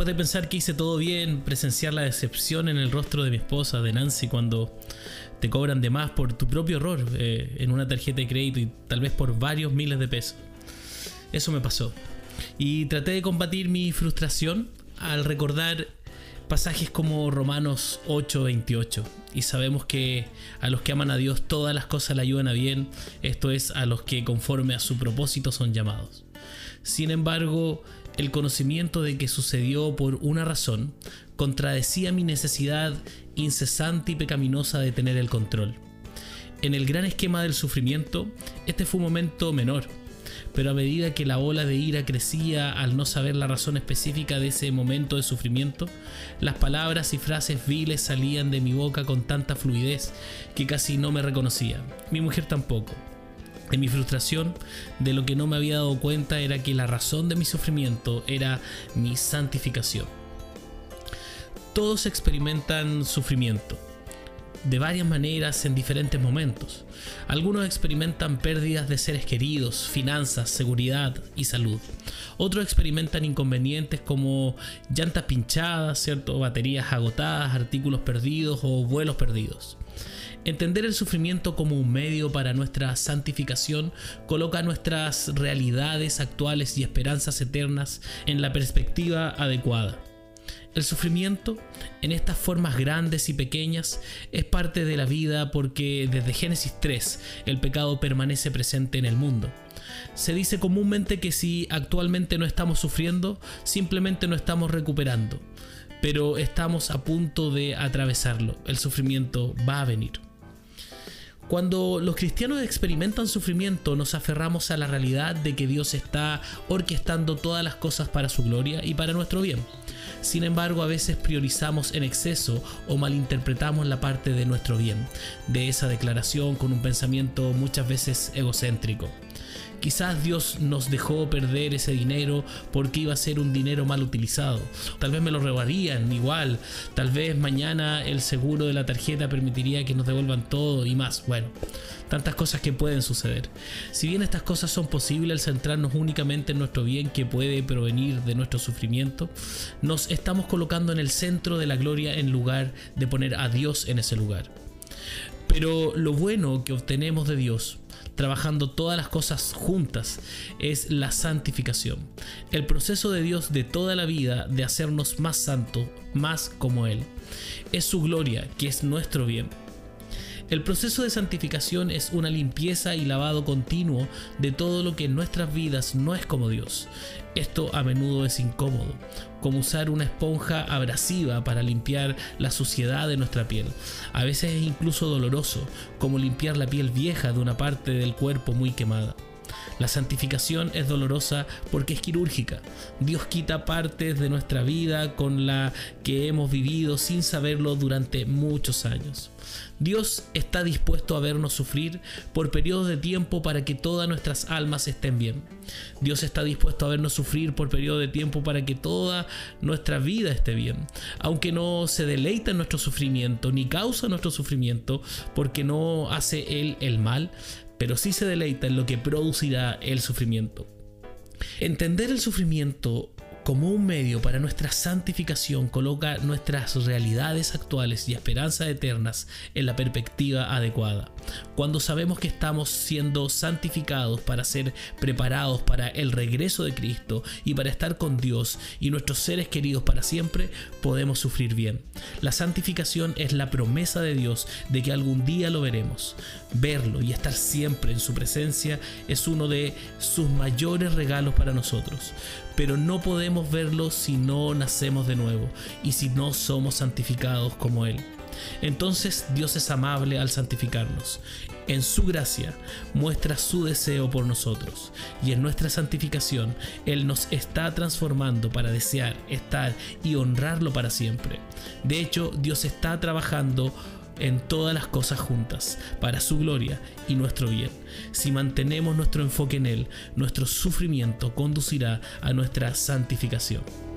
Después de pensar que hice todo bien, presenciar la decepción en el rostro de mi esposa, de Nancy, cuando te cobran de más por tu propio error eh, en una tarjeta de crédito y tal vez por varios miles de pesos. Eso me pasó. Y traté de combatir mi frustración al recordar pasajes como Romanos 8:28. Y sabemos que a los que aman a Dios todas las cosas le ayudan a bien, esto es a los que conforme a su propósito son llamados. Sin embargo, el conocimiento de que sucedió por una razón contradecía mi necesidad incesante y pecaminosa de tener el control. En el gran esquema del sufrimiento, este fue un momento menor, pero a medida que la ola de ira crecía al no saber la razón específica de ese momento de sufrimiento, las palabras y frases viles salían de mi boca con tanta fluidez que casi no me reconocía. Mi mujer tampoco. En mi frustración, de lo que no me había dado cuenta era que la razón de mi sufrimiento era mi santificación. Todos experimentan sufrimiento, de varias maneras en diferentes momentos. Algunos experimentan pérdidas de seres queridos, finanzas, seguridad y salud. Otros experimentan inconvenientes como llantas pinchadas, ¿cierto? baterías agotadas, artículos perdidos o vuelos perdidos. Entender el sufrimiento como un medio para nuestra santificación coloca nuestras realidades actuales y esperanzas eternas en la perspectiva adecuada. El sufrimiento, en estas formas grandes y pequeñas, es parte de la vida porque desde Génesis 3 el pecado permanece presente en el mundo. Se dice comúnmente que si actualmente no estamos sufriendo, simplemente no estamos recuperando, pero estamos a punto de atravesarlo. El sufrimiento va a venir. Cuando los cristianos experimentan sufrimiento, nos aferramos a la realidad de que Dios está orquestando todas las cosas para su gloria y para nuestro bien. Sin embargo, a veces priorizamos en exceso o malinterpretamos la parte de nuestro bien de esa declaración con un pensamiento muchas veces egocéntrico. Quizás Dios nos dejó perder ese dinero porque iba a ser un dinero mal utilizado. Tal vez me lo robarían igual. Tal vez mañana el seguro de la tarjeta permitiría que nos devuelvan todo y más. Bueno, tantas cosas que pueden suceder. Si bien estas cosas son posibles al centrarnos únicamente en nuestro bien que puede provenir de nuestro sufrimiento, nos estamos colocando en el centro de la gloria en lugar de poner a Dios en ese lugar. Pero lo bueno que obtenemos de Dios trabajando todas las cosas juntas, es la santificación. El proceso de Dios de toda la vida de hacernos más santos, más como Él. Es su gloria, que es nuestro bien. El proceso de santificación es una limpieza y lavado continuo de todo lo que en nuestras vidas no es como Dios. Esto a menudo es incómodo, como usar una esponja abrasiva para limpiar la suciedad de nuestra piel. A veces es incluso doloroso, como limpiar la piel vieja de una parte del cuerpo muy quemada. La santificación es dolorosa porque es quirúrgica. Dios quita partes de nuestra vida con la que hemos vivido sin saberlo durante muchos años. Dios está dispuesto a vernos sufrir por periodos de tiempo para que todas nuestras almas estén bien. Dios está dispuesto a vernos sufrir por periodos de tiempo para que toda nuestra vida esté bien. Aunque no se deleita en nuestro sufrimiento ni causa nuestro sufrimiento porque no hace Él el mal, pero sí se deleita en lo que producirá el sufrimiento. Entender el sufrimiento como un medio para nuestra santificación coloca nuestras realidades actuales y esperanzas eternas en la perspectiva adecuada. Cuando sabemos que estamos siendo santificados para ser preparados para el regreso de Cristo y para estar con Dios y nuestros seres queridos para siempre, podemos sufrir bien. La santificación es la promesa de Dios de que algún día lo veremos. Verlo y estar siempre en su presencia es uno de sus mayores regalos para nosotros pero no podemos verlo si no nacemos de nuevo y si no somos santificados como Él. Entonces Dios es amable al santificarnos. En su gracia muestra su deseo por nosotros y en nuestra santificación Él nos está transformando para desear, estar y honrarlo para siempre. De hecho, Dios está trabajando en todas las cosas juntas, para su gloria y nuestro bien. Si mantenemos nuestro enfoque en Él, nuestro sufrimiento conducirá a nuestra santificación.